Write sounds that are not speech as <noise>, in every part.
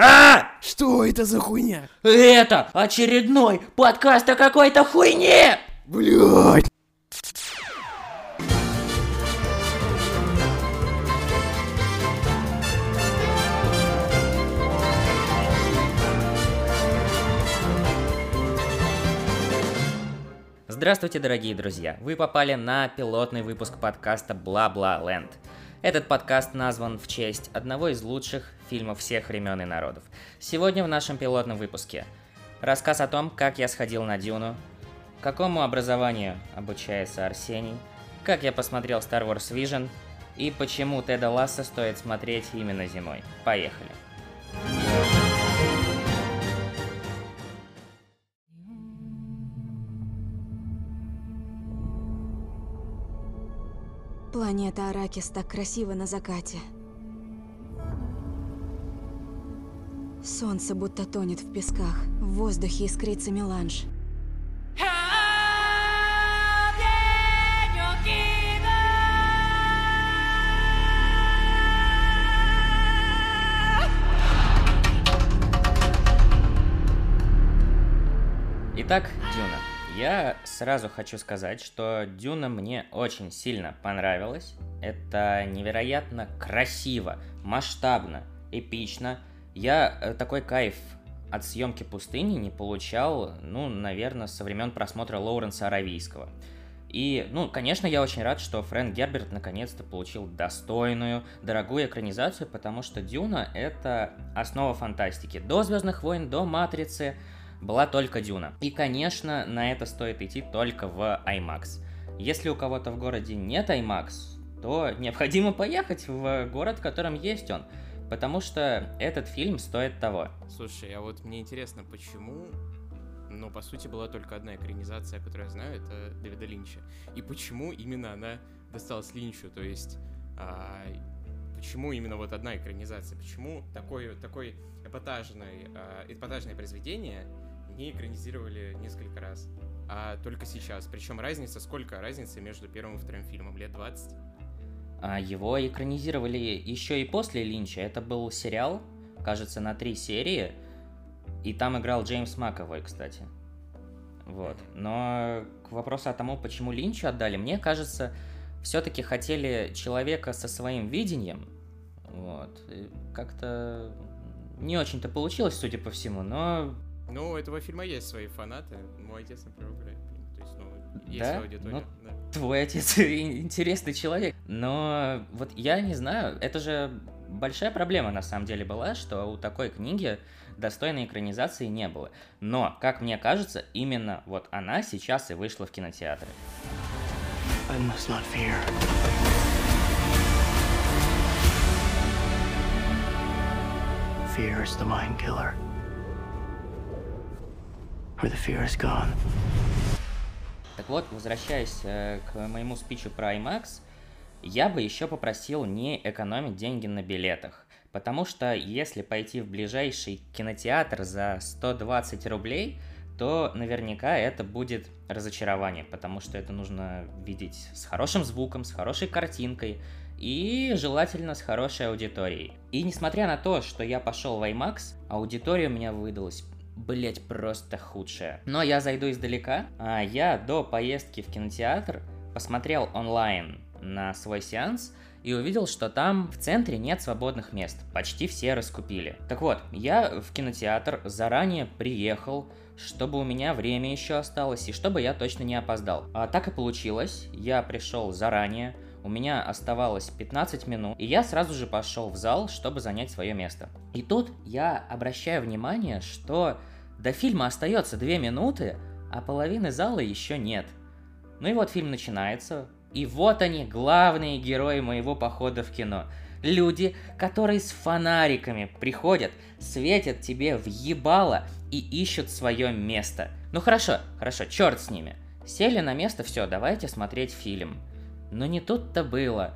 А! Что это за хуйня? Это очередной подкаст о какой-то хуйне! Блять! Здравствуйте, дорогие друзья! Вы попали на пилотный выпуск подкаста «Бла-Бла Ленд». Этот подкаст назван в честь одного из лучших фильмов всех времен и народов. Сегодня в нашем пилотном выпуске рассказ о том, как я сходил на Дюну, какому образованию обучается Арсений, как я посмотрел Star Wars Vision и почему Теда Ласса стоит смотреть именно зимой. Поехали! Планета Аракис так красиво на закате. Солнце будто тонет в песках. В воздухе искрится меланж. Итак, Дюна. Я сразу хочу сказать, что Дюна мне очень сильно понравилась. Это невероятно красиво, масштабно, эпично. Я э, такой кайф от съемки пустыни не получал, ну, наверное, со времен просмотра Лоуренса Аравийского. И, ну, конечно, я очень рад, что Фрэнк Герберт наконец-то получил достойную, дорогую экранизацию, потому что Дюна — это основа фантастики. До «Звездных войн», до «Матрицы», была только Дюна. И, конечно, на это стоит идти только в IMAX. Если у кого-то в городе нет IMAX, то необходимо поехать в город, в котором есть он. Потому что этот фильм стоит того. Слушай, а вот мне интересно, почему ну, по сути, была только одна экранизация, которую я знаю, это Дэвида Линча. И почему именно она досталась Линчу? То есть, а, почему именно вот одна экранизация? Почему такое, такое эпатажное, а, эпатажное произведение не экранизировали несколько раз, а только сейчас. Причем разница, сколько разницы между первым и вторым фильмом? Лет 20? А его экранизировали еще и после Линча. Это был сериал, кажется, на три серии. И там играл Джеймс Маковой, кстати. Вот. Но к вопросу о тому, почему Линчу отдали, мне кажется, все-таки хотели человека со своим видением. Вот. Как-то не очень-то получилось, судя по всему, но ну, у этого фильма есть свои фанаты. Мой отец, например, гуляет То есть, ну, есть да? аудитория. Ну. Твой отец <laughs> интересный человек. Но вот я не знаю, это же большая проблема на самом деле была, что у такой книги достойной экранизации не было. Но, как мне кажется, именно вот она сейчас и вышла в кинотеатры. I must not fear. Fear is the mind killer where the fear is gone. Вот, возвращаясь э, к моему спичу про IMAX, я бы еще попросил не экономить деньги на билетах. Потому что если пойти в ближайший кинотеатр за 120 рублей, то наверняка это будет разочарование, потому что это нужно видеть с хорошим звуком, с хорошей картинкой и желательно с хорошей аудиторией. И несмотря на то, что я пошел в IMAX, аудитория у меня выдалась блять, просто худшее. Но я зайду издалека. А, я до поездки в кинотеатр посмотрел онлайн на свой сеанс и увидел, что там в центре нет свободных мест. Почти все раскупили. Так вот, я в кинотеатр заранее приехал, чтобы у меня время еще осталось и чтобы я точно не опоздал. А так и получилось. Я пришел заранее, у меня оставалось 15 минут, и я сразу же пошел в зал, чтобы занять свое место. И тут я обращаю внимание, что до фильма остается 2 минуты, а половины зала еще нет. Ну и вот фильм начинается, и вот они, главные герои моего похода в кино. Люди, которые с фонариками приходят, светят тебе в ебало и ищут свое место. Ну хорошо, хорошо, черт с ними. Сели на место, все, давайте смотреть фильм. Но не тут-то было.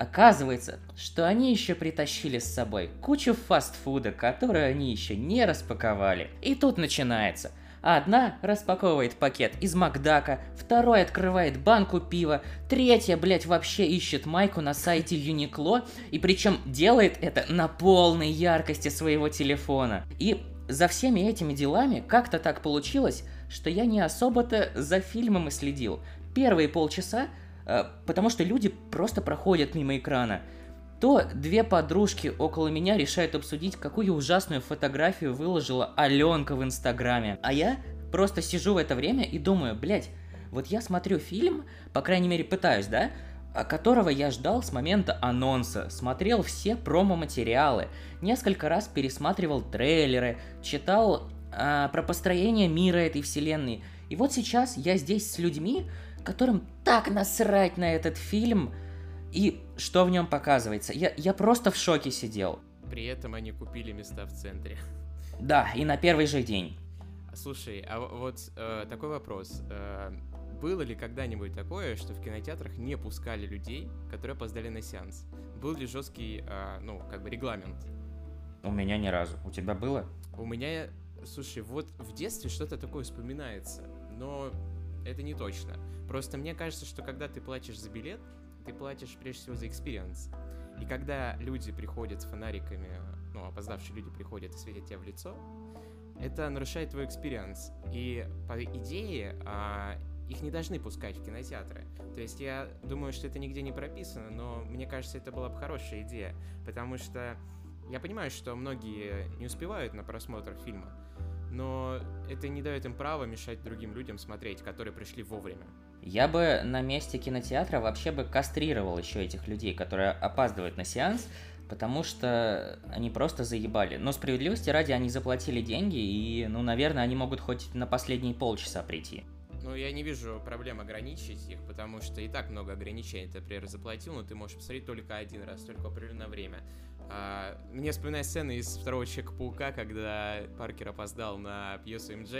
Оказывается, что они еще притащили с собой кучу фастфуда, которую они еще не распаковали. И тут начинается. Одна распаковывает пакет из Макдака, второй открывает банку пива, третья, блядь, вообще ищет майку на сайте Юникло, и причем делает это на полной яркости своего телефона. И за всеми этими делами как-то так получилось, что я не особо-то за фильмом и следил. Первые полчаса, потому что люди просто проходят мимо экрана то две подружки около меня решают обсудить, какую ужасную фотографию выложила Аленка в Инстаграме. А я просто сижу в это время и думаю, блядь, вот я смотрю фильм, по крайней мере пытаюсь, да, а которого я ждал с момента анонса, смотрел все промо-материалы, несколько раз пересматривал трейлеры, читал а, про построение мира этой вселенной. И вот сейчас я здесь с людьми, которым так насрать на этот фильм, и что в нем показывается? Я, я просто в шоке сидел. При этом они купили места в центре. Да, и на первый же день. Слушай, а вот э, такой вопрос. Э, было ли когда-нибудь такое, что в кинотеатрах не пускали людей, которые опоздали на сеанс? Был ли жесткий, э, ну, как бы регламент? У меня ни разу. У тебя было? У меня, слушай, вот в детстве что-то такое вспоминается, но это не точно. Просто мне кажется, что когда ты платишь за билет, ты платишь прежде всего за experience. И когда люди приходят с фонариками, ну, опоздавшие люди приходят и светят тебе в лицо, это нарушает твой experience. И по идее, а, их не должны пускать в кинотеатры. То есть я думаю, что это нигде не прописано, но мне кажется, это была бы хорошая идея, потому что я понимаю, что многие не успевают на просмотр фильма, но это не дает им права мешать другим людям смотреть, которые пришли вовремя. Я бы на месте кинотеатра вообще бы кастрировал еще этих людей, которые опаздывают на сеанс, потому что они просто заебали. Но справедливости ради они заплатили деньги, и, ну, наверное, они могут хоть на последние полчаса прийти. Ну, я не вижу проблем ограничить их, потому что и так много ограничений. Ты, например, заплатил, но ты можешь посмотреть только один раз, только определенное время. А, мне вспоминает сцена из второго Человека-паука, когда Паркер опоздал на пьесу МД,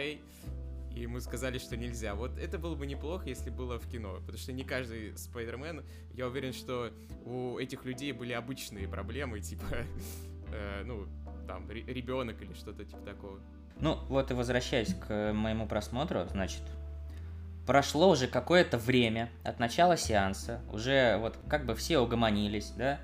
и ему сказали, что нельзя. Вот это было бы неплохо, если было в кино, потому что не каждый Спайдермен, я уверен, что у этих людей были обычные проблемы, <laughs> типа, э, ну, там, ребенок или что-то типа такого. Ну, вот и возвращаясь к моему просмотру, значит, прошло уже какое-то время от начала сеанса, уже вот как бы все угомонились, да,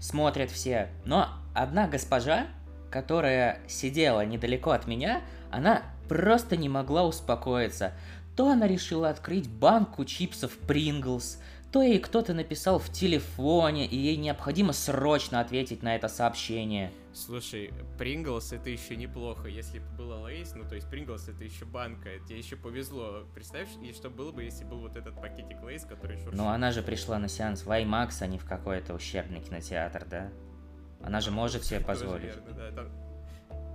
смотрят все, но одна госпожа, которая сидела недалеко от меня, она просто не могла успокоиться. То она решила открыть банку чипсов Pringles, то ей кто-то написал в телефоне, и ей необходимо срочно ответить на это сообщение. Слушай, Pringles это еще неплохо. Если бы было Lay's, ну то есть Pringles это еще банка, тебе еще повезло. Представь, и что было бы, если был вот этот пакетик Lay's, который шуршит. Ну она же пришла на сеанс в IMAX, а не в какой-то ущербный кинотеатр, да? Она же может себе позволить. Верно, да, там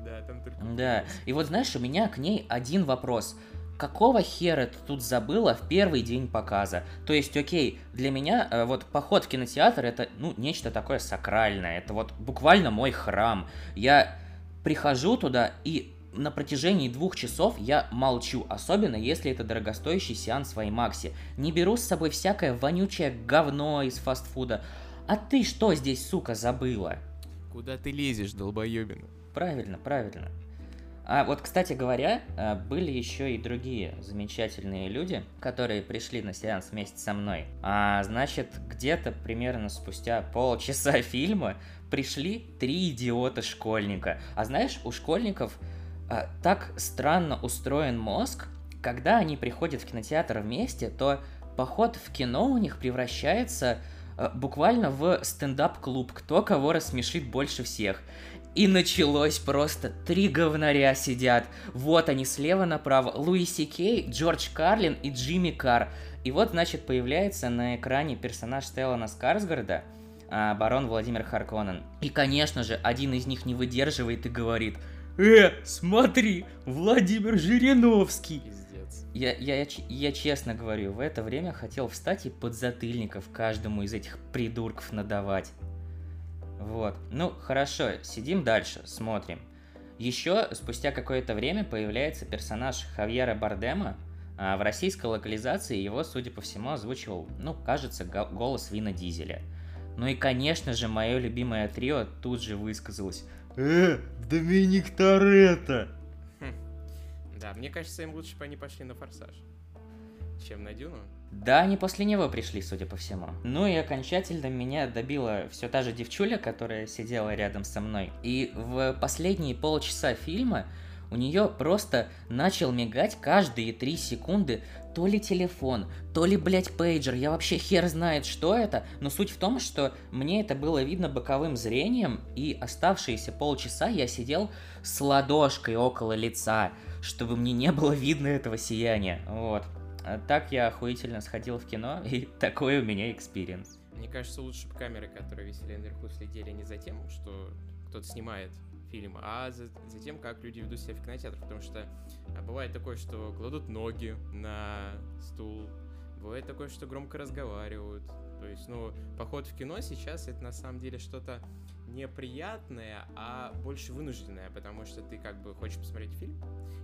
да, там только... Да, и вот знаешь, у меня к ней один вопрос. Какого хера ты тут забыла в первый день показа? То есть, окей, для меня э, вот поход в кинотеатр это, ну, нечто такое сакральное. Это вот буквально мой храм. Я прихожу туда и на протяжении двух часов я молчу, особенно если это дорогостоящий сеанс в IMAX. Не беру с собой всякое вонючее говно из фастфуда. А ты что здесь, сука, забыла? Куда ты лезешь, долбоебина? Правильно, правильно. А вот, кстати говоря, а, были еще и другие замечательные люди, которые пришли на сеанс вместе со мной. А значит, где-то примерно спустя полчаса <laughs> фильма пришли три идиота-школьника. А знаешь, у школьников а, так странно устроен мозг, когда они приходят в кинотеатр вместе, то поход в кино у них превращается а, буквально в стендап-клуб, кто кого рассмешит больше всех. И началось просто. Три говнаря сидят. Вот они слева направо. Луиси Кей, Джордж Карлин и Джимми Кар. И вот, значит, появляется на экране персонаж Стеллана Скарсгарда, а, барон Владимир Харконен. И, конечно же, один из них не выдерживает и говорит «Э, смотри, Владимир Жириновский!» Я, я, я, я честно говорю, в это время хотел встать и подзатыльников каждому из этих придурков надавать. Вот. Ну, хорошо, сидим дальше, смотрим. Еще спустя какое-то время появляется персонаж Хавьера Бардема. А в российской локализации его, судя по всему, озвучивал, ну, кажется, голос Вина Дизеля. Ну и, конечно же, мое любимое трио тут же высказалось. Э, Доминик Торетто! Хм. Да, мне кажется, им лучше бы они пошли на форсаж, чем на Дюну. Да, они после него пришли, судя по всему. Ну и окончательно меня добила все та же девчуля, которая сидела рядом со мной. И в последние полчаса фильма у нее просто начал мигать каждые три секунды то ли телефон, то ли, блядь, пейджер. Я вообще хер знает, что это. Но суть в том, что мне это было видно боковым зрением, и оставшиеся полчаса я сидел с ладошкой около лица, чтобы мне не было видно этого сияния. Вот. А так я охуительно сходил в кино, <laughs> и такой у меня experience. Мне кажется, лучше бы камеры, которые висели наверху, следили не за тем, что кто-то снимает фильм, а за, за тем, как люди ведут себя в кинотеатрах. Потому что а, бывает такое, что кладут ноги на стул, бывает такое, что громко разговаривают. То есть, ну, поход в кино сейчас это на самом деле что-то неприятное, а больше вынужденное, потому что ты как бы хочешь посмотреть фильм,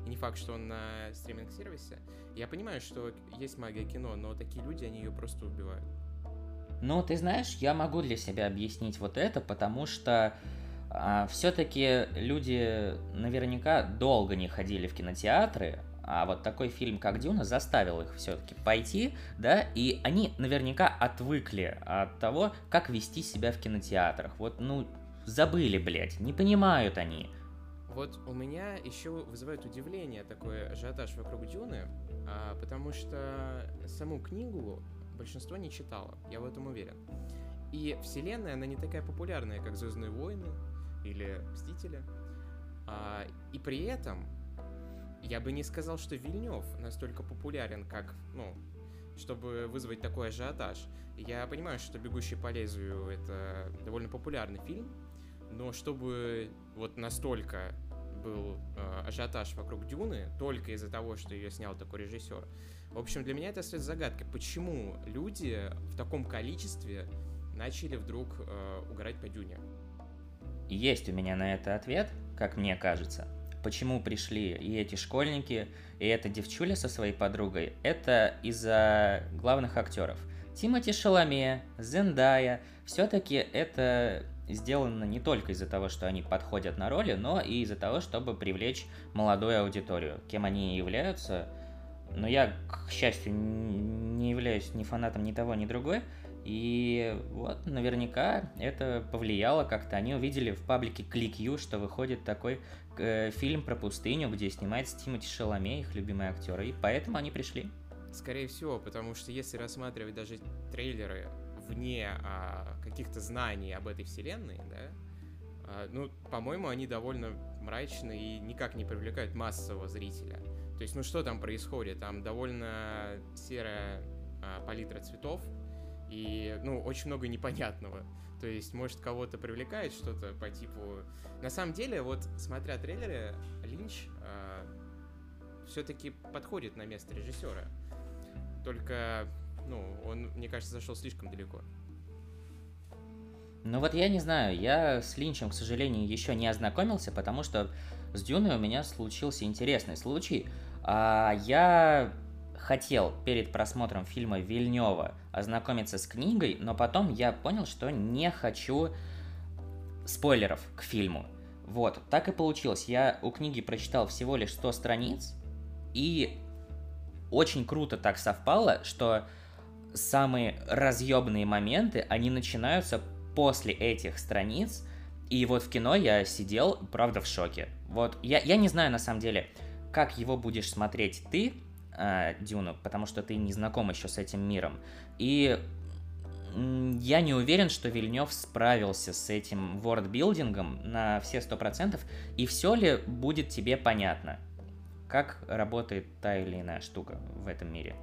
и не факт, что он на стриминг-сервисе. Я понимаю, что есть магия кино, но такие люди, они ее просто убивают. Ну, ты знаешь, я могу для себя объяснить вот это, потому что а, все-таки люди наверняка долго не ходили в кинотеатры, а вот такой фильм, как Дюна, заставил их все-таки пойти, да, и они наверняка отвыкли от того, как вести себя в кинотеатрах. Вот, ну, забыли, блядь, не понимают они. Вот у меня еще вызывает удивление такой ажиотаж вокруг Дюны, а, потому что саму книгу большинство не читало, я в этом уверен. И вселенная, она не такая популярная, как Звездные войны или Мстители. А, и при этом я бы не сказал, что Вильнев настолько популярен, как, ну, чтобы вызвать такой ажиотаж. Я понимаю, что «Бегущий по лезвию» — это довольно популярный фильм, но чтобы вот настолько был э, ажиотаж вокруг Дюны только из-за того, что ее снял такой режиссер. В общем, для меня это остается загадкой, почему люди в таком количестве начали вдруг э, угорать по Дюне. Есть у меня на это ответ, как мне кажется. Почему пришли и эти школьники, и эта девчуля со своей подругой, это из-за главных актеров. Тимати Шаломе, Зендая, все-таки это сделано не только из-за того, что они подходят на роли, но и из-за того, чтобы привлечь молодую аудиторию. Кем они являются, но я, к счастью, не являюсь ни фанатом ни того, ни другой, и вот наверняка это повлияло как-то. Они увидели в паблике ClickU, что выходит такой э, фильм про пустыню, где снимается Тимоти Шаломе, их любимый актер, и поэтому они пришли. Скорее всего, потому что если рассматривать даже трейлеры вне а, каких-то знаний об этой вселенной, да, а, ну, по-моему, они довольно мрачные и никак не привлекают массового зрителя. То есть, ну что там происходит? Там довольно серая а, палитра цветов, и, ну, очень много непонятного. То есть, может, кого-то привлекает что-то по типу... На самом деле, вот, смотря трейлеры, Линч э, все-таки подходит на место режиссера. Только, ну, он, мне кажется, зашел слишком далеко. Ну вот я не знаю, я с Линчем, к сожалению, еще не ознакомился, потому что с Дюной у меня случился интересный случай. А, я хотел перед просмотром фильма Вильнева ознакомиться с книгой, но потом я понял, что не хочу спойлеров к фильму. Вот, так и получилось. Я у книги прочитал всего лишь 100 страниц, и очень круто так совпало, что самые разъебные моменты, они начинаются после этих страниц, и вот в кино я сидел, правда, в шоке. Вот, я, я не знаю, на самом деле, как его будешь смотреть ты, э, Дюну, потому что ты не знаком еще с этим миром. И я не уверен, что Вильнев справился с этим вордбилдингом на все сто процентов, и все ли будет тебе понятно, как работает та или иная штука в этом мире.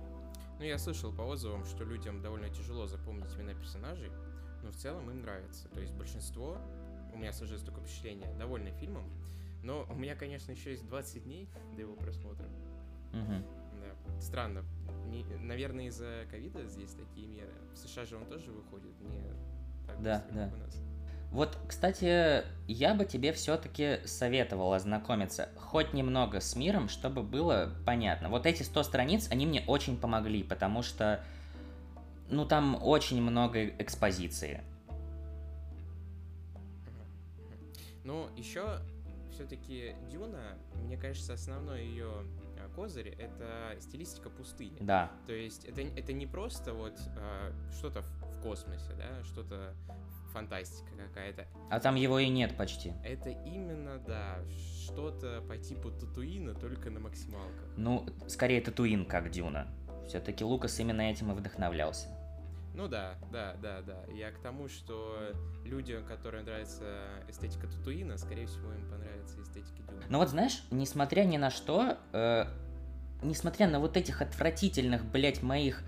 Ну, я слышал по отзывам, что людям довольно тяжело запомнить имена персонажей, но в целом им нравится. То есть большинство, у меня сложилось такое впечатление, довольны фильмом, но у меня, конечно, еще есть 20 дней до его просмотра. Угу. Странно. Не, наверное, из-за ковида здесь такие меры. В США же он тоже выходит не так Да, быстро, да. как у нас. Вот, кстати, я бы тебе все-таки советовал ознакомиться хоть немного с миром, чтобы было понятно. Вот эти 100 страниц, они мне очень помогли, потому что, ну, там очень много экспозиции. Ну, еще все-таки Дюна, мне кажется, основной ее козырь это стилистика пустыни. Да. То есть это, это не просто вот э, что-то в, в космосе, да, что-то фантастика какая-то. А там его и нет почти. Это именно, да, что-то по типу Татуина, только на максималках. Ну, скорее Татуин, как Дюна. Все-таки Лукас именно этим и вдохновлялся. Ну да, да, да, да. Я к тому, что людям, которым нравится эстетика Татуина, скорее всего, им понравится эстетика Дюна. Ну вот знаешь, несмотря ни на что, э, несмотря на вот этих отвратительных, блядь, моих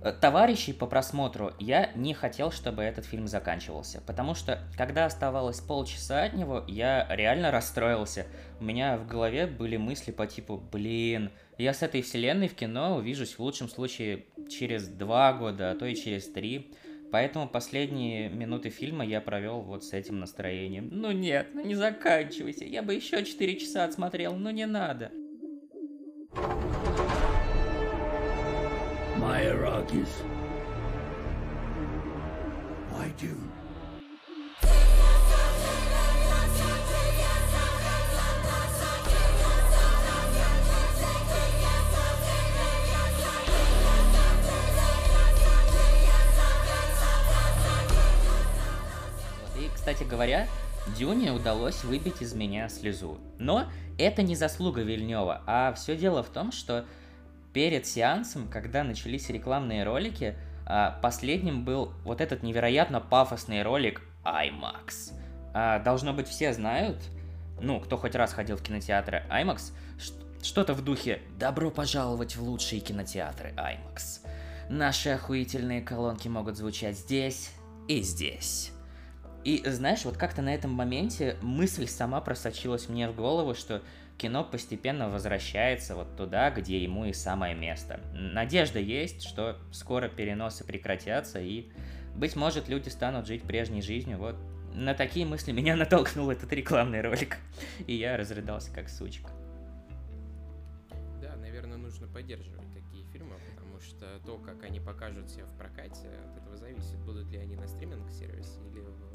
э, товарищей по просмотру, я не хотел, чтобы этот фильм заканчивался. Потому что, когда оставалось полчаса от него, я реально расстроился. У меня в голове были мысли по типу, блин, я с этой вселенной в кино увижусь в лучшем случае через два года, а то и через три. Поэтому последние минуты фильма я провел вот с этим настроением. Ну нет, ну не заканчивайся, я бы еще четыре часа отсмотрел, но не надо. My Arrakis. Why Dune? Кстати говоря, Дюне удалось выбить из меня слезу. Но это не заслуга Вильнева, а все дело в том, что перед сеансом, когда начались рекламные ролики, а, последним был вот этот невероятно пафосный ролик IMAX. А, должно быть, все знают, ну, кто хоть раз ходил в кинотеатры IMAX, что-то в духе «Добро пожаловать в лучшие кинотеатры IMAX». Наши охуительные колонки могут звучать здесь и здесь. И знаешь, вот как-то на этом моменте мысль сама просочилась мне в голову, что кино постепенно возвращается вот туда, где ему и самое место. Надежда есть, что скоро переносы прекратятся, и, быть может, люди станут жить прежней жизнью. Вот на такие мысли меня натолкнул этот рекламный ролик, и я разрыдался как сучка. Да, наверное, нужно поддерживать такие фильмы, потому что то, как они покажут себя в прокате, от этого зависит, будут ли они на стриминг-сервисе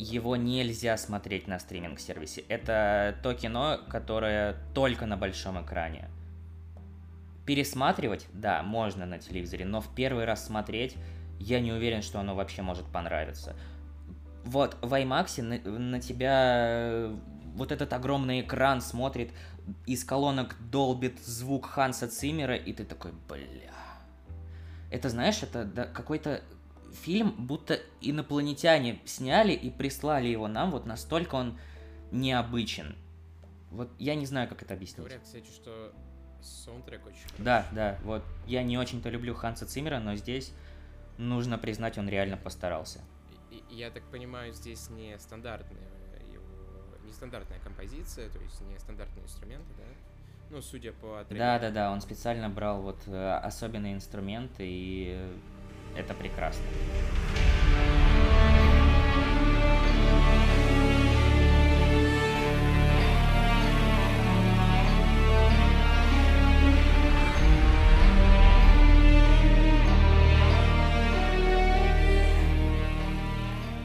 Его нельзя смотреть на стриминг-сервисе. Это то кино, которое только на большом экране. Пересматривать, да, можно на телевизоре, но в первый раз смотреть, я не уверен, что оно вообще может понравиться. Вот, в IMAX на, на тебя э, вот этот огромный экран смотрит, из колонок долбит звук Ханса Циммера, и ты такой, бля. Это, знаешь, это да, какой-то фильм, будто инопланетяне сняли и прислали его нам, вот настолько он необычен. Вот я не знаю, как это объяснить. Говорят, кстати, что саундтрек очень хороший. Да, да, вот я не очень-то люблю Ханса Циммера, но здесь нужно признать, он реально постарался. Я так понимаю, здесь не стандартная его, не стандартная композиция, то есть не стандартные инструменты, да? Ну, судя по Да, трейлеру. да, да, он специально брал вот э, особенные инструменты, и это прекрасно.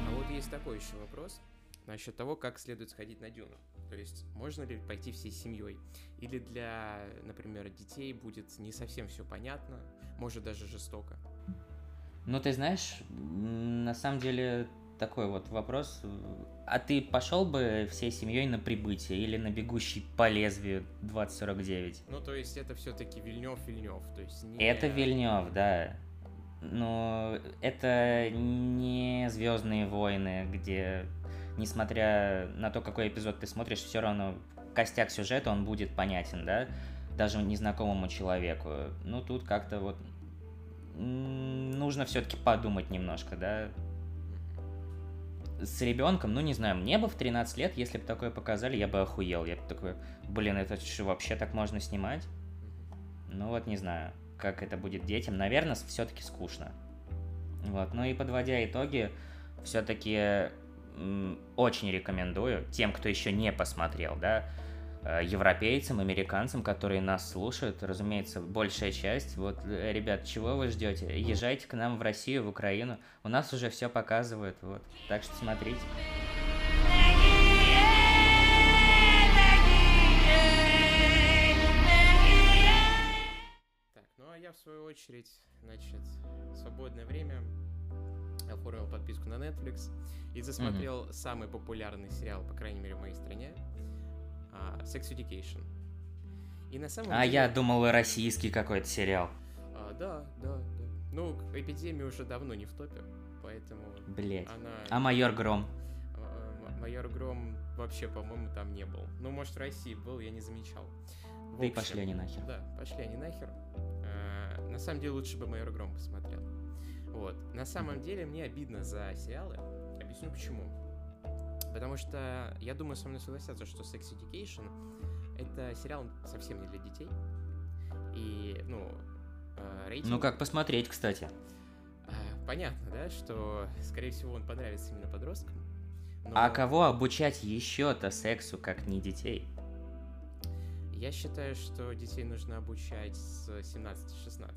А такой еще вопрос насчет того, как следует сходить на Дюну. То есть, можно ли пойти всей семьей? Или для, например, детей будет не совсем все понятно, может даже жестоко? Ну, ты знаешь, на самом деле такой вот вопрос. А ты пошел бы всей семьей на прибытие или на бегущий по лезвию 2049? Ну, то есть, это все-таки Вильнев Вильнев, то есть не... Это Вильнев, да. Но это не Звездные войны, где, несмотря на то, какой эпизод ты смотришь, все равно костяк сюжета он будет понятен, да, даже незнакомому человеку. Ну тут как-то вот нужно все-таки подумать немножко, да. С ребенком, ну не знаю, мне бы в 13 лет, если бы такое показали, я бы охуел. Я бы такой, блин, это что, вообще так можно снимать? Ну вот не знаю, как это будет детям. Наверное, все-таки скучно. Вот. Ну и подводя итоги, все-таки очень рекомендую тем, кто еще не посмотрел, да, Э, европейцам, американцам, которые нас слушают, разумеется, большая часть. Вот, э, ребят, чего вы ждете? Езжайте к нам в Россию, в Украину. У нас уже все показывают, вот. Так что смотрите. Так, ну а я в свою очередь, значит, свободное время оформил подписку на Netflix и засмотрел mm-hmm. самый популярный сериал, по крайней мере, в моей стране uh, Sex Education. И на самом а деле... я думал, российский какой-то сериал. А, да, да, да. Ну, эпидемия уже давно не в топе, поэтому... Блять. Она... А майор Гром? А, майор Гром вообще, по-моему, там не был. Ну, может, в России был, я не замечал. В да и пошли они нахер. Да, пошли они нахер. А, на самом деле, лучше бы майор Гром посмотрел. Вот. На самом деле, мне обидно за сериалы. Объясню почему. Потому что я думаю, со мной согласятся, что Sex Education это сериал совсем не для детей. И, ну, э, рейтинг... Ну, как посмотреть, кстати. Э, понятно, да, что, скорее всего, он понравится именно подросткам. Но... А кого обучать еще-то сексу, как не детей? Я считаю, что детей нужно обучать с 17-16,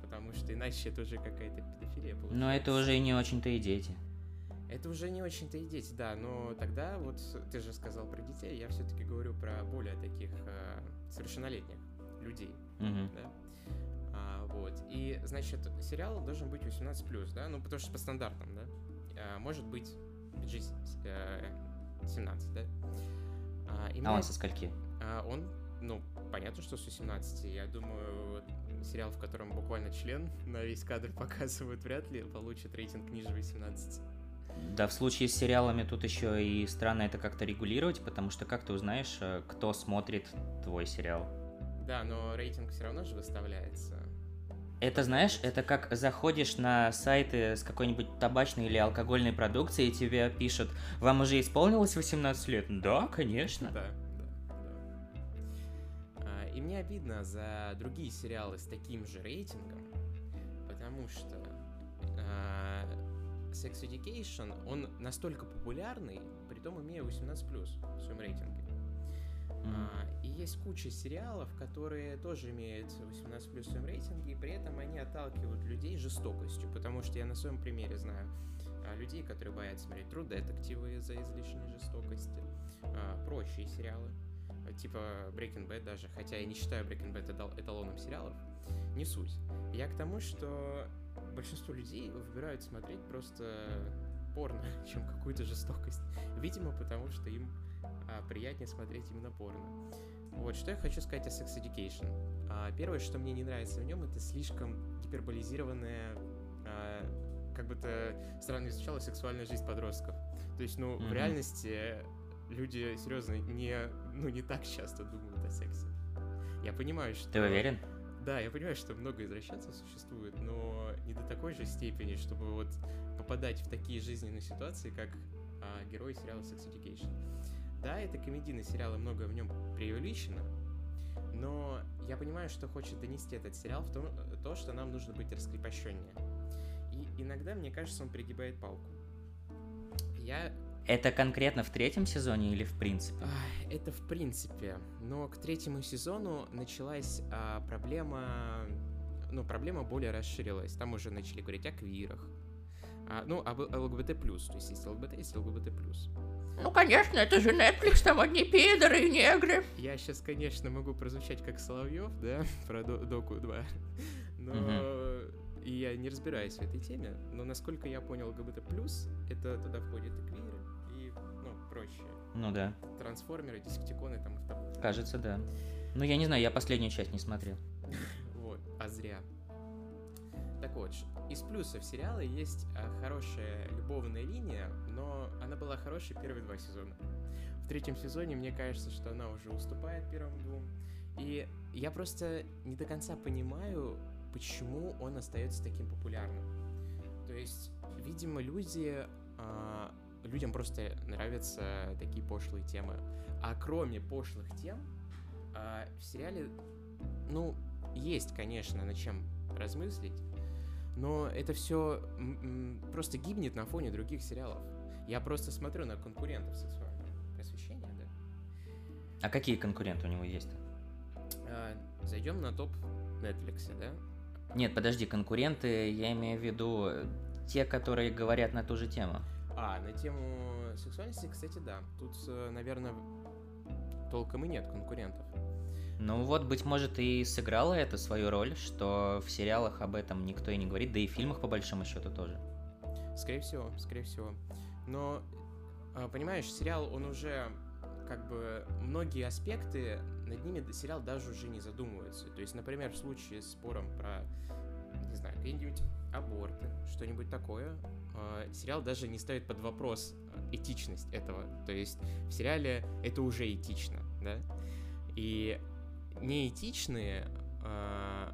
потому что иначе это уже какая-то педофилия получается. Но это уже не очень-то и дети. Это уже не очень-то и дети, да, но тогда вот ты же сказал про детей, я все-таки говорю про более таких э, совершеннолетних людей, mm-hmm. да. А, вот. И, значит, сериал должен быть 18+, да, ну, потому что по стандартам, да. А, может быть PG 17, да. А, и а он со скольки? А, он, ну, понятно, что с 18. Я думаю, сериал, в котором буквально член <laughs> на весь кадр <laughs> показывают, вряд ли получит рейтинг ниже 18. Да, в случае с сериалами тут еще и странно это как-то регулировать, потому что как ты узнаешь, э, кто смотрит твой сериал? Да, но рейтинг все равно же выставляется. Это, знаешь, это как заходишь на сайты с какой-нибудь табачной или алкогольной продукцией, и тебе пишут, вам уже исполнилось 18 лет? Да, конечно. Да, да, да. А, и мне обидно за другие сериалы с таким же рейтингом, потому что а, Sex Education, он настолько популярный, при том имея 18+, в своем рейтинге. Mm-hmm. И есть куча сериалов, которые тоже имеют 18 в своем рейтинге, и при этом они отталкивают людей жестокостью, потому что я на своем примере знаю а, людей, которые боятся смотреть True детективы из-за излишней жестокости, а, прочие сериалы, типа Breaking Bad даже, хотя я не считаю Breaking Bad эталоном сериалов, не суть. Я к тому, что большинство людей выбирают смотреть просто порно, <laughs> чем какую-то жестокость. Видимо, потому что им а, приятнее смотреть именно порно. Вот, что я хочу сказать о Sex Education. А, первое, что мне не нравится в нем, это слишком гиперболизированная, а, как бы то странно не звучало, сексуальная жизнь подростков. То есть, ну, mm-hmm. в реальности люди, серьезно, не, ну, не так часто думают о сексе. Я понимаю, что... Ты уверен? Да, я понимаю, что много извращенцев существует, но не до такой же степени, чтобы вот попадать в такие жизненные ситуации, как а, герой сериала Sex Education. Да, это комедийный сериал, и многое в нем преувеличено, но я понимаю, что хочет донести этот сериал в том, то, что нам нужно быть раскрепощеннее. И иногда, мне кажется, он пригибает палку. Я это конкретно в третьем сезоне или в принципе? Это в принципе. Но к третьему сезону началась а, проблема... Ну, проблема более расширилась. Там уже начали говорить о квирах. А, ну, об ЛГБТ+. То есть есть ЛГБТ, есть ЛГБТ+. Ну, конечно, это же Netflix, там одни пидоры и негры. Я сейчас, конечно, могу прозвучать как Соловьев, да, <laughs> про Доку 2. Но... Угу. И я не разбираюсь в этой теме, но насколько я понял, ЛГБТ+, это туда входит и квиры, прочее. Ну да. Трансформеры, десептиконы, там автобусы. Кажется, да. Ну, я не знаю, я последнюю часть не смотрел. <laughs> Вот, а зря. Так вот, из плюсов сериала есть а, хорошая любовная линия, но она была хорошей первые два сезона. В третьем сезоне мне кажется, что она уже уступает первым двум. И я просто не до конца понимаю, почему он остается таким популярным. То есть, видимо, люди а, людям просто нравятся такие пошлые темы. А кроме пошлых тем, а, в сериале, ну, есть, конечно, над чем размыслить, но это все просто гибнет на фоне других сериалов. Я просто смотрю на конкурентов сексуального просвещения, да. А какие конкуренты у него есть? А, зайдем на топ Netflix, да? Нет, подожди, конкуренты, я имею в виду э, те, которые говорят на ту же тему. А, на тему сексуальности, кстати, да. Тут, э, наверное, толком и нет конкурентов. Ну вот, быть может, и сыграла это свою роль, что в сериалах об этом никто и не говорит, да и в фильмах, по большому счету, тоже. Скорее всего, скорее всего. Но, а, понимаешь, сериал, он уже как бы многие аспекты, над ними сериал даже уже не задумывается. То есть, например, в случае с спором про, не знаю, какие-нибудь аборты, что-нибудь такое, э, сериал даже не ставит под вопрос этичность этого. То есть в сериале это уже этично, да? И неэтичные, э,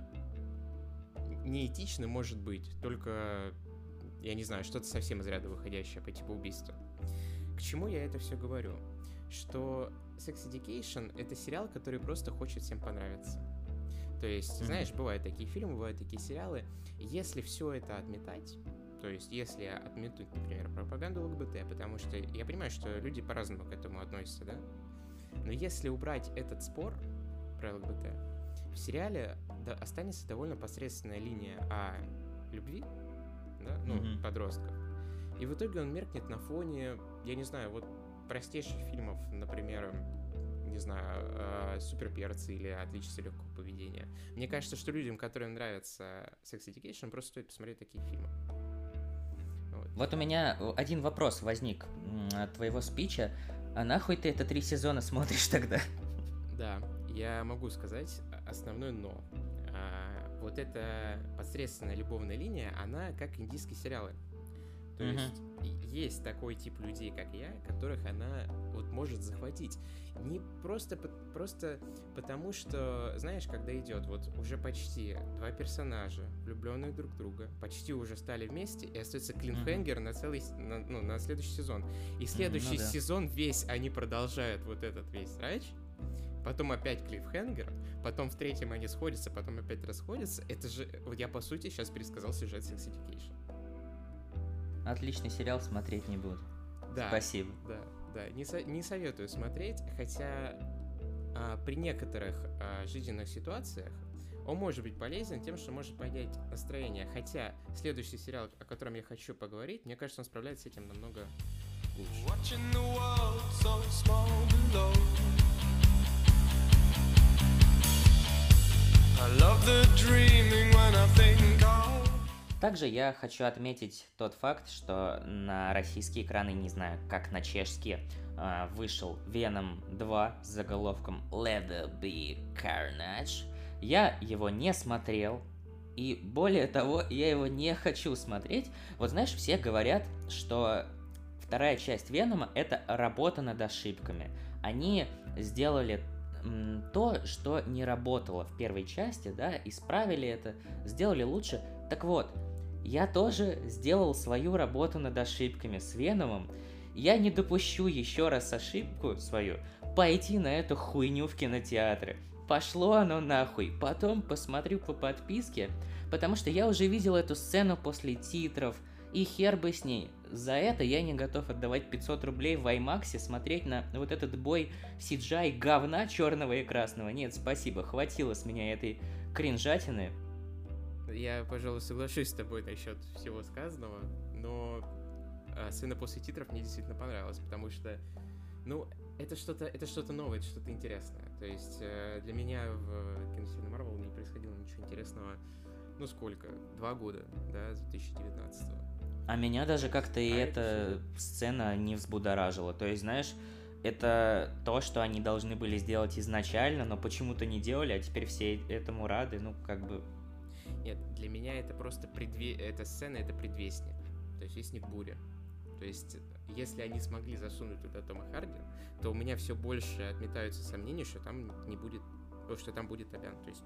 неэтичны может быть только, я не знаю, что-то совсем из ряда выходящее по типу убийства. К чему я это все говорю? Что Sex Education — это сериал, который просто хочет всем понравиться. То есть, mm-hmm. знаешь, бывают такие фильмы, бывают такие сериалы. Если все это отметать, то есть, если отметнуть, например, пропаганду ЛГБТ, потому что я понимаю, что люди по-разному к этому относятся, да? Но если убрать этот спор про ЛГБТ, в сериале останется довольно посредственная линия о любви, да, ну, mm-hmm. подростков. И в итоге он меркнет на фоне, я не знаю, вот простейших фильмов, например, не знаю, э, суперперцы или отличницы легкого поведения. Мне кажется, что людям, которым нравится Sex Education, просто стоит посмотреть такие фильмы. Вот, вот у меня один вопрос возник от твоего спича. А нахуй ты это три сезона смотришь тогда? Да, я могу сказать основное но. А, вот эта посредственная любовная линия, она как индийские сериалы. То mm-hmm. есть есть такой тип людей, как я, которых она вот может захватить. Не просто, просто потому, что, знаешь, когда идет вот уже почти два персонажа, влюбленные друг в друга, почти уже стали вместе, и остается клинфенгер mm-hmm. на целый, на, ну, на следующий сезон. И следующий mm-hmm, ну, да. сезон весь они продолжают вот этот весь срач, потом опять клиффхенгер, потом в третьем они сходятся, потом опять расходятся. Это же, вот я по сути сейчас пересказал сюжет Sex Education. Отличный сериал, смотреть не буду. Да. Спасибо. Да, да. Не, со- не советую смотреть, хотя а, при некоторых а, жизненных ситуациях он может быть полезен тем, что может поднять настроение. Хотя следующий сериал, о котором я хочу поговорить, мне кажется, он справляется с этим намного лучше. I love the dreaming when I think of также я хочу отметить тот факт, что на российские экраны, не знаю, как на чешские, а, вышел Venom 2 с заголовком Let there be carnage. Я его не смотрел, и более того, я его не хочу смотреть. Вот знаешь, все говорят, что вторая часть Венома это работа над ошибками. Они сделали то, что не работало в первой части, да, исправили это, сделали лучше. Так вот, я тоже сделал свою работу над ошибками с Веномом. Я не допущу еще раз ошибку свою пойти на эту хуйню в кинотеатры. Пошло оно нахуй. Потом посмотрю по подписке, потому что я уже видел эту сцену после титров. И хер бы с ней. За это я не готов отдавать 500 рублей в IMAX смотреть на вот этот бой CGI говна черного и красного. Нет, спасибо, хватило с меня этой кринжатины. Я, пожалуй, соглашусь с тобой насчет всего сказанного, но сцена после титров мне действительно понравилась, потому что, ну, это что-то, это что-то новое, это что-то интересное. То есть э, для меня в киновселенной Марвел не происходило ничего интересного, ну сколько, два года, да, с 2019 -го. А меня даже как-то и а эта это сцена не взбудоражила. То есть, знаешь, это то, что они должны были сделать изначально, но почему-то не делали, а теперь все этому рады. Ну, как бы нет, для меня это просто предве... эта сцена это предвестник. То есть вестник буря. То есть, если они смогли засунуть туда Тома Харди, то у меня все больше отметаются сомнения, что там не будет, что там будет Толян. То есть,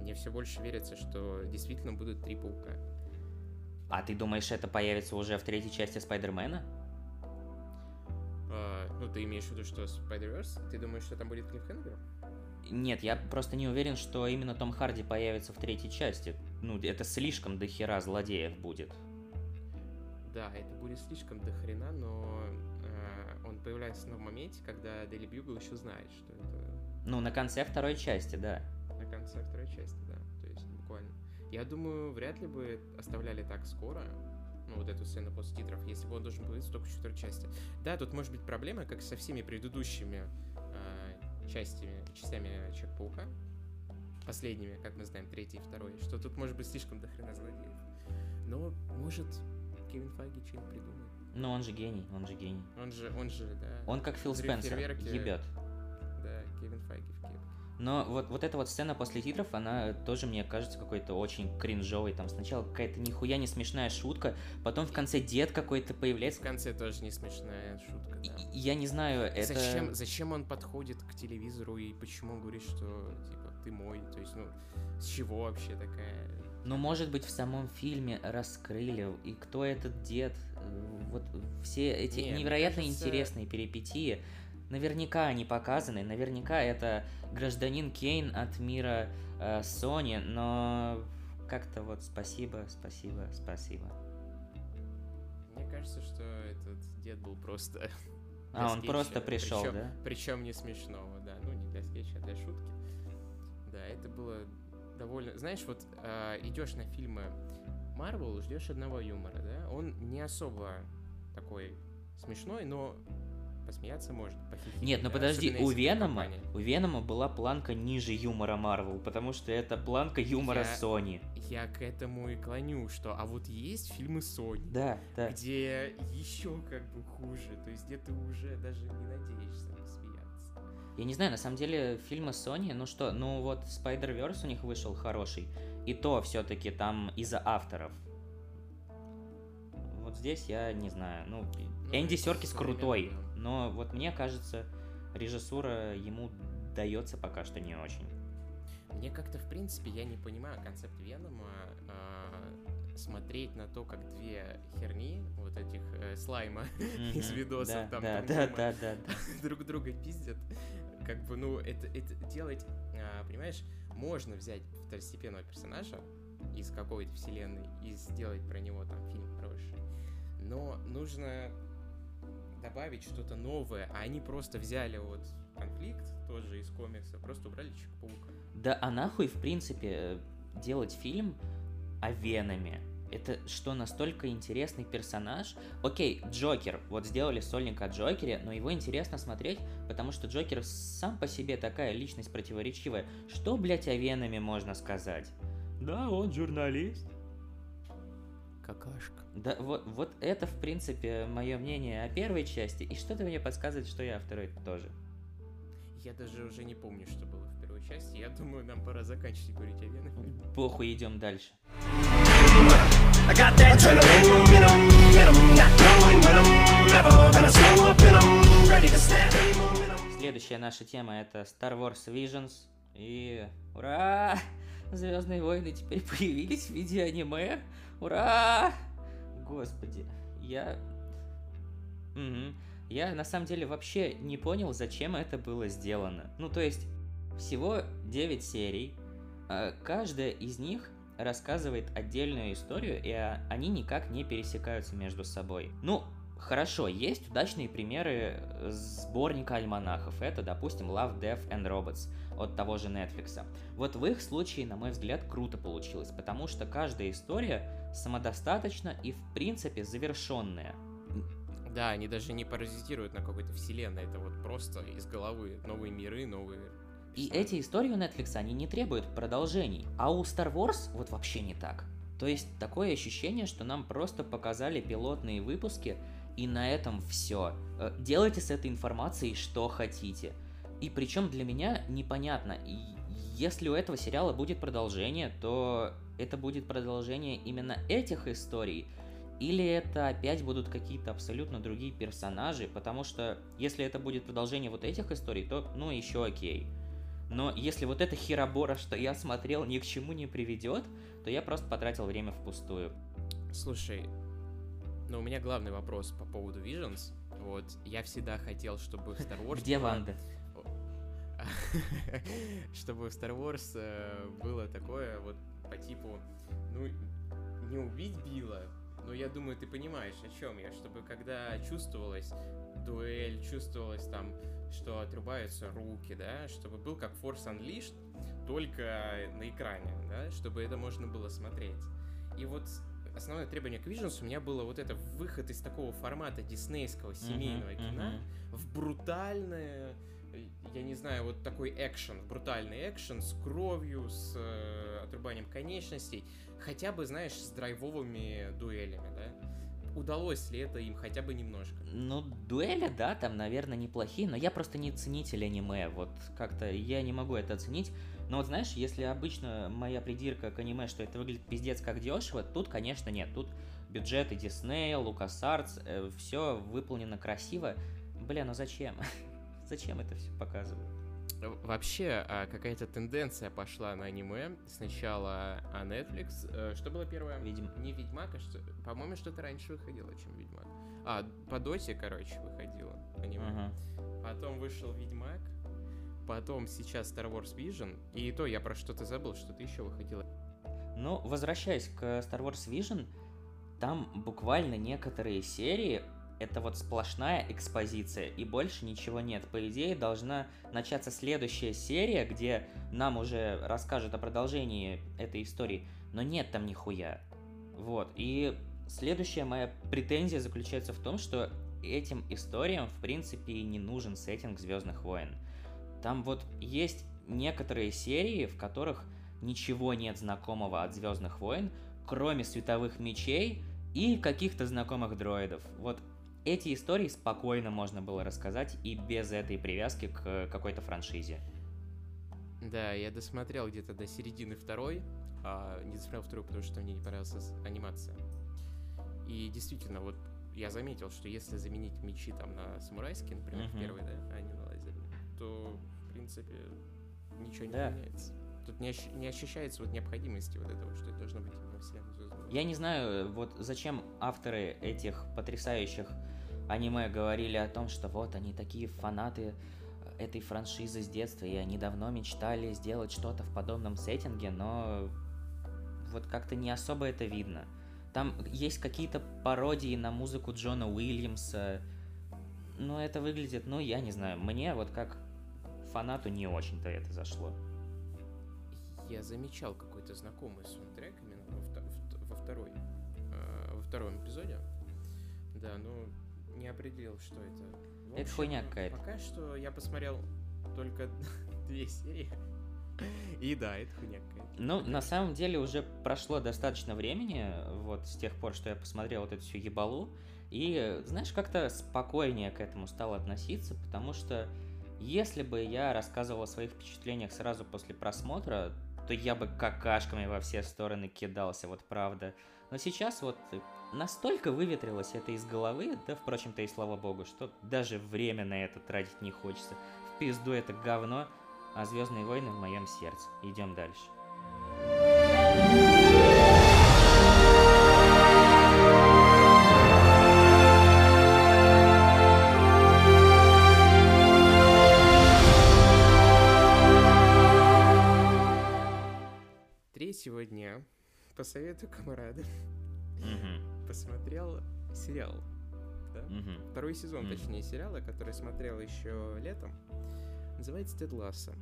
мне все больше верится, что действительно будут три паука. А ты думаешь, это появится уже в третьей части Спайдермена? А, ну, ты имеешь в виду, что Spider-Verse? Ты думаешь, что там будет Клиффхенгер? Нет, я просто не уверен, что именно Том Харди появится в третьей части. Ну, это слишком дохера злодеев будет. Да, это будет слишком дохрена, но э, он появляется на моменте, когда Дели Бьюгл еще знает, что это... Ну, на конце второй части, да. На конце второй части, да. То есть, буквально. Я думаю, вряд ли бы оставляли так скоро, ну, вот эту сцену после титров, если бы он должен был только в четвертой части. Да, тут может быть проблема, как со всеми предыдущими частями, частями Человека-паука, последними, как мы знаем, третий и второй, что тут может быть слишком дохрена злодеев. Но, может, Кевин Файги что-нибудь придумает. Ну, он же гений, он же гений. Он же, он же, да. Он как Фил Спенсер, ебет. Да, Кевин Файги в кепке. Но вот, вот эта вот сцена после титров, она тоже мне кажется какой-то очень кринжовой. Там сначала какая-то нихуя не смешная шутка, потом в конце дед какой-то В появляется. конце тоже не смешная шутка, да. и Я не знаю, это... Зачем, зачем он подходит к телевизору и почему он говорит, что типа ты мой? То есть, ну, с чего вообще такая. Ну, может быть, в самом фильме раскрыли, и кто этот дед, э, вот все эти Не, невероятно кажется- интересные перипетии, наверняка они показаны, наверняка это гражданин Кейн от мира э, Sony, но как-то вот спасибо, спасибо, спасибо. Мне кажется, что этот дед был просто. <laughs> А, он просто пришел, причем- да? Причем не смешного, да. Ну, не для скетча, а для шутки. Да, это было довольно. Знаешь, вот идешь на фильмы Марвел, ждешь одного юмора, да? Он не особо такой смешной, но посмеяться можно. похихикать, Нет, ну подожди, у Венома, у Венома была планка ниже юмора Марвел, потому что это планка юмора Я- Sony. Я к этому и клоню, что а вот есть фильмы Sony, Да, да. где еще как бы хуже, то есть где ты уже даже не надеешься посмеяться. Я не знаю, на самом деле фильмы Sony, ну что, ну вот Spider-Verse у них вышел хороший, и то все-таки там из-за авторов. Вот здесь я не знаю, Ну, Энди Серкис крутой, но вот мне кажется, режиссура ему дается пока что не очень. Мне как-то, в принципе, я не понимаю концепт Венома а, смотреть на то, как две херни, вот этих э, слайма <laughs> из Мгм, видосов да, там да, Том да, да, да, да. <laughs> друг друга пиздят. Как бы, ну, это, это делать, а, понимаешь, можно взять второстепенного персонажа из какой-то вселенной и сделать про него там фильм хороший. Но нужно добавить что-то новое, а они просто взяли вот конфликт тоже из комикса, просто убрали Человека-паука. Да а нахуй, в принципе, э, делать фильм о Веноме? Это что, настолько интересный персонаж? Окей, Джокер. Вот сделали сольник о Джокере, но его интересно смотреть, потому что Джокер сам по себе такая личность противоречивая. Что, блядь, о Веноме можно сказать? Да, он журналист. Какашка. Да, вот, вот это, в принципе, мое мнение о первой части, и что-то мне подсказывает, что я о второй тоже. Я даже уже не помню, что было в первой части. Я думаю, нам пора заканчивать говорить о Веноме. Похуй, идем дальше. I got that adrenaline in 'em, in 'em, not knowing when I'm never gonna slow up in 'em, ready to snap any momentum. Следующая наша тема это Star Wars Visions. И ура! Звездные войны теперь появились в виде аниме. Ура! Господи, я... Мгм. Я на самом деле вообще не понял, зачем это было сделано. Ну, то есть, всего 9 серий. а Каждая из них рассказывает отдельную историю, и а, они никак не пересекаются между собой. Ну, хорошо, есть удачные примеры сборника альманахов. Это, допустим, Love, Death and Robots от того же Netflix. Вот в их случае, на мой взгляд, круто получилось, потому что каждая история самодостаточна и, в принципе, завершенная. Да, они даже не паразитируют на какой-то вселенной. Это вот просто из головы новые миры, новые... И эти истории у Netflix, они не требуют продолжений. А у Star Wars вот вообще не так. То есть такое ощущение, что нам просто показали пилотные выпуски, и на этом все. Делайте с этой информацией что хотите. И причем для меня непонятно, если у этого сериала будет продолжение, то это будет продолжение именно этих историй, или это опять будут какие-то абсолютно другие персонажи, потому что если это будет продолжение вот этих историй, то ну еще окей. Но если вот эта херобора, что я смотрел, ни к чему не приведет, то я просто потратил время впустую. Слушай, но у меня главный вопрос по поводу Visions. Вот, я всегда хотел, чтобы в Star Wars... Где Ванда? <laughs> чтобы в Star Wars э, было такое вот по типу, ну, не убить Билла, но я думаю, ты понимаешь, о чем я, чтобы когда чувствовалась дуэль, чувствовалось там, что отрубаются руки, да, чтобы был как Force Unleashed, только на экране, да, чтобы это можно было смотреть. И вот основное требование к Visions у меня было вот это выход из такого формата диснейского семейного Мгм, кино мгм. в брутальное я не знаю, вот такой экшен, брутальный экшен с кровью, с э, отрубанием конечностей, хотя бы, знаешь, с драйвовыми дуэлями, да? Удалось ли это им хотя бы немножко? Ну, дуэли, да, там, наверное, неплохие, но я просто не ценитель аниме, вот как-то я не могу это оценить. Но вот знаешь, если обычно моя придирка к аниме, что это выглядит пиздец как дешево, тут, конечно, нет. Тут бюджеты Диснея, LucasArts, э, все выполнено красиво. Бля, ну зачем? <laughs> зачем это все показывают? Вообще, а, какая-то тенденция пошла на аниме. Сначала а Netflix. э, Что было первое? Видим. Не Ведьмак, а что? По-моему, что-то раньше выходило, чем Ведьмак. А, по Доте, короче, выходило аниме. Ага. Потом вышел Ведьмак. Потом сейчас Star Wars Vision. И то я про что-то забыл, что-то еще выходило. Ну, возвращаясь к Star Wars Vision, там буквально некоторые серии это вот сплошная экспозиция, и больше ничего нет. По идее, должна начаться следующая серия, где нам уже расскажут о продолжении этой истории, но нет там нихуя. Вот, и следующая моя претензия заключается в том, что этим историям, в принципе, и не нужен сеттинг Звездных войн. Там вот есть некоторые серии, в которых ничего нет знакомого от Звездных войн, кроме световых мечей и каких-то знакомых дроидов. Вот эти истории спокойно можно было рассказать и без этой привязки к какой-то франшизе. Да, я досмотрел где-то до середины второй. а не досмотрел вторую, потому что мне не понравилась анимация. И действительно, вот я заметил, что если заменить мечи там на самурайские, например, Мгм. первой, да, а не на лазерные, то, в принципе, ничего не Да. меняется. Тут не, ощ- не ощущается вот необходимости вот этого, что это должно быть именно вселенной Звездных войн. Я не знаю, вот зачем авторы этих потрясающих аниме говорили о том, что вот они такие фанаты этой франшизы с детства, и они давно мечтали сделать что-то в подобном сеттинге, но вот как-то не особо это видно. Там есть какие-то пародии на музыку Джона Уильямса, но это выглядит, ну, я не знаю, мне вот как фанату не очень-то это зашло. Я замечал какой-то знакомый саундтрек именно во, во второй, э, во втором эпизоде. Да, ну не определил, что это. В Это хуйня какая-то. Пока что я посмотрел только <laughs> две серии. И да, это хуйня какая-то. Ну, на самом деле уже прошло достаточно времени, вот с тех пор, что я посмотрел вот эту всю ебалу, и, знаешь, как-то спокойнее к этому стал относиться, потому что если бы я рассказывал о своих впечатлениях сразу после просмотра, то я бы какашками во все стороны кидался, вот правда. Но сейчас вот настолько выветрилось это из головы, да, впрочем-то и слава богу, что даже время на это тратить не хочется. В пизду это говно, а Звездные войны в моем сердце. Идем дальше. По совету <laughs> комрада посмотрел сериал. Да? Второй сезон, точнее, сериала, который смотрел еще летом, называется Тед Ласса.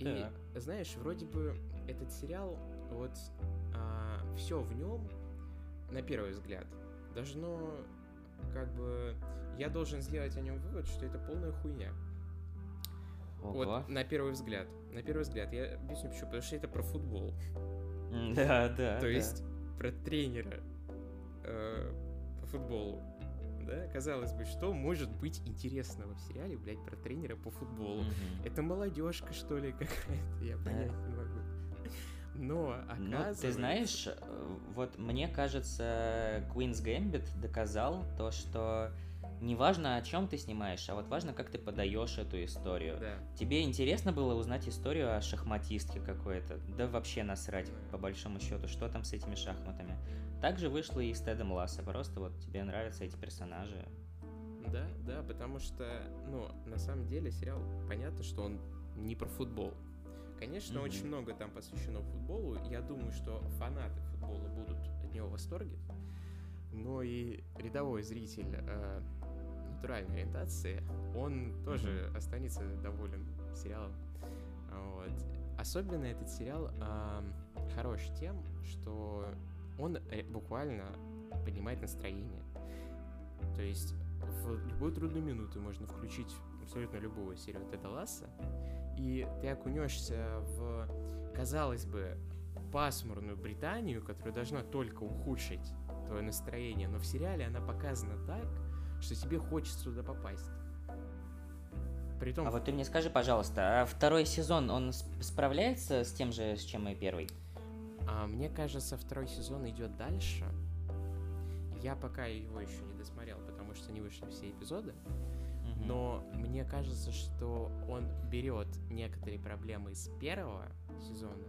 И знаешь, вроде бы этот сериал, вот все в нем, на первый взгляд, должно как бы я должен сделать о нем вывод, что это полная хуйня. Ого. Вот на первый взгляд. На первый взгляд. Я объясню почему. Потому что это про футбол. Да, да. То есть про тренера э, по футболу. Да, казалось бы, что может быть интересного в сериале, блядь, про тренера по футболу? Это молодежка, что ли, <laughs> какая-то, я понять не могу. Но, Ну, оказывается... ты знаешь, э, вот мне кажется, Queen's Gambit доказал то, что не важно, о чем ты снимаешь, а вот важно, как ты подаешь эту историю. Да. Тебе интересно было узнать историю о шахматистке какой-то? Да вообще насрать, по большому счету, что там с этими шахматами. Так же вышло и с Тедом Ласса, просто вот тебе нравятся эти персонажи. Да, да, потому что, ну, на самом деле сериал, понятно, что он не про футбол. Конечно, Мгм. очень много там посвящено футболу. Я думаю, что фанаты футбола будут от него в восторге. Но и рядовой зритель э, натуральной ориентации, он тоже останется доволен сериалом. Вот. Особенно этот сериал ам, хорош тем, что он э, буквально поднимает настроение. То есть в любую трудную минуту можно включить абсолютно любую серию Теда Ласса, и ты окунешься в, казалось бы, пасмурную Британию, которая должна только ухудшить твое настроение, но в сериале она показана так, что тебе хочется туда попасть. Притом, А вот ты мне скажи, пожалуйста, а второй сезон, он справляется с тем же, с чем и первый? а, мне кажется, второй сезон идет дальше. Я пока его еще не досмотрел, потому что не вышли все эпизоды. Мгм. Но мне кажется, что он берет некоторые проблемы из первого сезона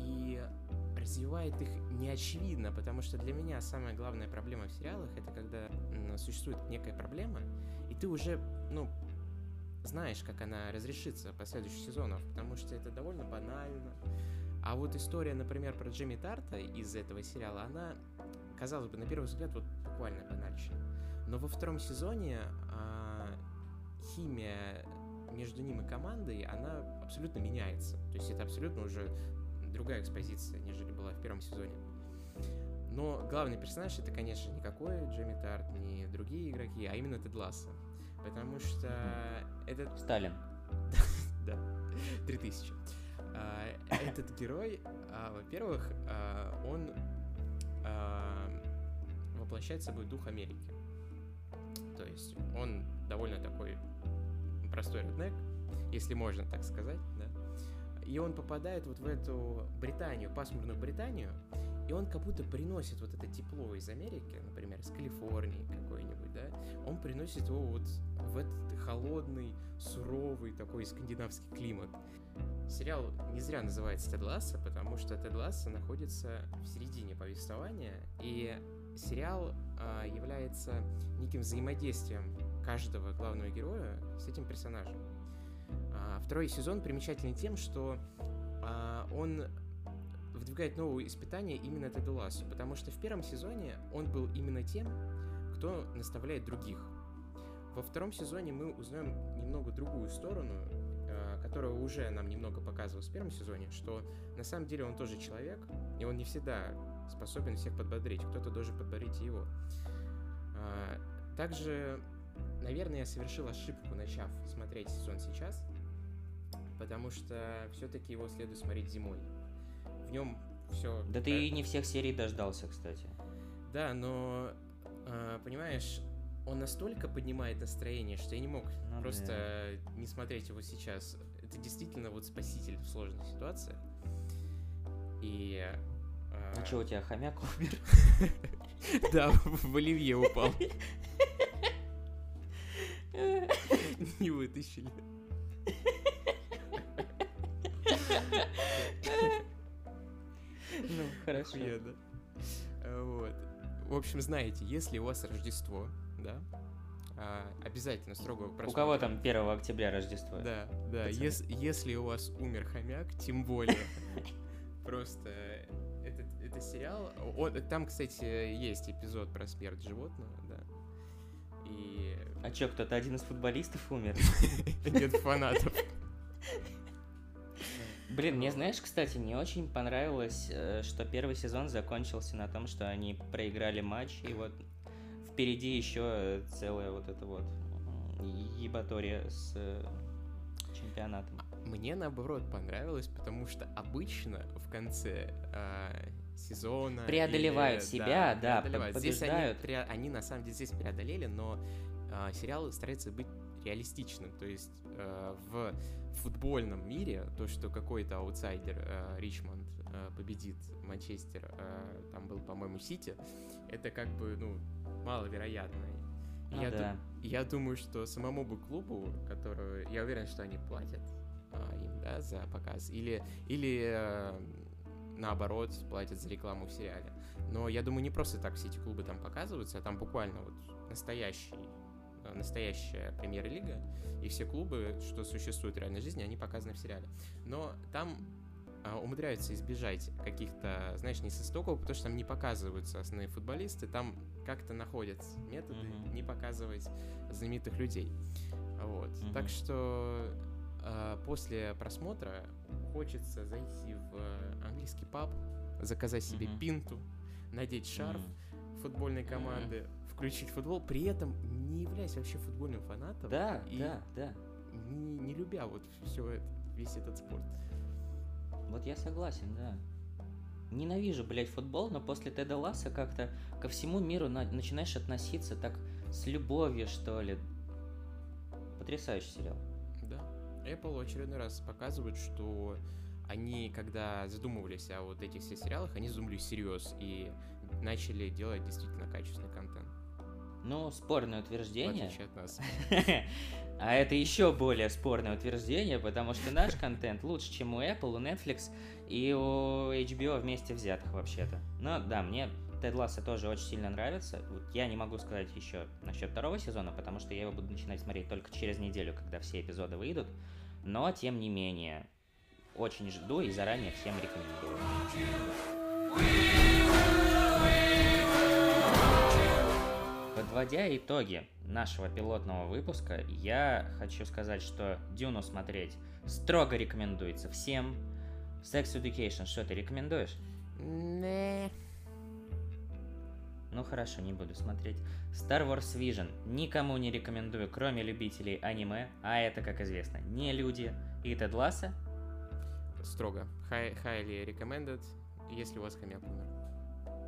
и развивает их неочевидно, потому что для меня самая главная проблема в сериалах это когда существует некая проблема, и ты уже, ну, знаешь, как она разрешится по следующих сезонов, потому что это довольно банально. А вот история, например, про Джимми Тарта из этого сериала, она, казалось бы, на первый взгляд, вот буквально банальщина. Но во втором сезоне а, химия между ним и командой, она абсолютно меняется. То есть это абсолютно уже другая экспозиция, нежели была в первом сезоне. Но главный персонаж это, конечно, никакой Джимми Тарт, не другие игроки, а именно Тед Лассо. Потому что этот Сталин. <laughs> да, 3000. А, Этот герой, а, во-первых, а, он воплощает собой дух Америки. То есть он довольно такой простой реднек, если можно так сказать, да. И он попадает вот в эту Британию, пасмурную Британию, и он как будто приносит вот это тепло из Америки, например, из Калифорнии какой-нибудь, да, он приносит его вот в этот холодный, суровый такой скандинавский климат. Сериал не зря называется Тед Ласса, потому что Тед Ласса находится в середине повествования, и сериал а, является неким взаимодействием каждого главного героя с этим персонажем. А, второй сезон примечателен тем, что а, он выдвигает новые испытания именно Теду Лассу, потому что в первом сезоне он был именно тем, кто наставляет других. Во втором сезоне мы узнаем немного другую сторону, э, которая уже нам немного показывалась в первом сезоне, что на самом деле он тоже человек, и он не всегда способен всех подбодрить, кто-то должен подбодрить его. А, Также, наверное, я совершил ошибку, начав смотреть сезон сейчас, потому что все-таки его следует смотреть зимой. В нем все... Да ты и не всех серий дождался, кстати. Да, но, а, понимаешь, он настолько поднимает настроение, что я не мог Ну просто не смотреть его сейчас. Это действительно вот спаситель в сложных ситуациях. И... а, Ну что, у тебя хомяк умер? <laughs> Да, в Оливье упал. <laughs> Не вытащили. <laughs> Ну, хорошо. Охуенно. Вот. В общем, знаете, если у вас Рождество, да, а, обязательно строго У просмотра. кого там 1 октября Рождество? Да, да. Ес- если у вас умер хомяк, тем более. Просто этот, это сериал. он- там, кстати, есть эпизод про смерть животного, да. И А чё, кто-то один из футболистов умер? <laughs> нет фанатов. Блин, мне, знаешь, кстати, не очень понравилось, э, что первый сезон закончился на том, что они проиграли матч, и вот впереди еще целая вот эта вот ебатория с э, чемпионатом. Мне наоборот понравилось, потому что обычно в конце а, сезона Преодолевают или- себя, да, преодолевают. Здесь они, они на самом деле здесь преодолели, но а, сериал старается быть реалистичным. То есть а, в футбольном мире то, что какой-то аутсайдер а, Ричмонд а, победит Манчестер, а, там был, по-моему, Сити, это как бы ну маловероятно. И Ну я, ду- да. я думаю, что самому бы клубу, которую я уверен, что они платят а, им, да, за показ, или, или э, наоборот платят за рекламу в сериале. Но я думаю, не просто так все эти клубы там показываются, а там буквально вот настоящий, э, настоящая премьер-лига, и все клубы, что существуют в реальной жизни, они показаны в сериале. Но там а, умудряются избежать каких-то, знаешь, несостоков, потому что там не показываются основные футболисты, там как-то находят методы Мгм. не показывать знаменитых людей. Вот. Мгм. Так что а, после просмотра хочется зайти в английский паб, заказать себе Мгм. пинту, надеть шарф, М. футбольной команды, включить футбол, при этом не являясь вообще футбольным фанатом. Да, и да, да. Не, не любя вот все это, весь этот спорт. Вот я согласен, да. Ненавижу, блядь, футбол, но после Теда Ласса как-то ко всему миру на- начинаешь относиться так с любовью, что ли. Потрясающий сериал. Да. Apple очередной раз показывает, что они, когда задумывались о вот этих всех сериалах, они задумались всерьез и начали делать действительно качественный контент. Ну, спорное утверждение. отличие от нас. <laughs> А это еще более спорное утверждение, потому что наш <laughs> контент лучше, чем у Apple, у Netflix и у HBO вместе взятых вообще-то. Но да, мне Тед Ласса тоже очень сильно нравится. Вот я не могу сказать еще насчет второго сезона, потому что я его буду начинать смотреть только через неделю, когда все эпизоды выйдут. Но, тем не менее, очень жду и заранее всем рекомендую. Подводя итоги нашего пилотного выпуска, я хочу сказать, что Дюну смотреть строго рекомендуется всем. Sex Education, что ты рекомендуешь? Не. Ну хорошо, не буду смотреть. Star Wars Vision никому не рекомендую, кроме любителей аниме, а это, как известно, не люди. И Тед Ласса Строго. High- highly recommended, если у вас хомяк умер.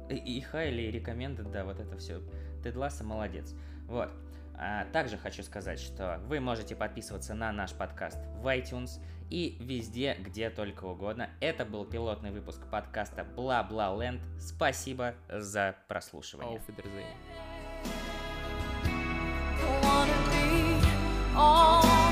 И, и highly recommended, да, вот это все. Тед Ласса молодец. Вот. А также хочу сказать, что вы можете подписываться на наш подкаст в iTunes и везде, где только угодно. Это был пилотный выпуск подкаста Бла Бла Ленд. Спасибо за прослушивание. Auf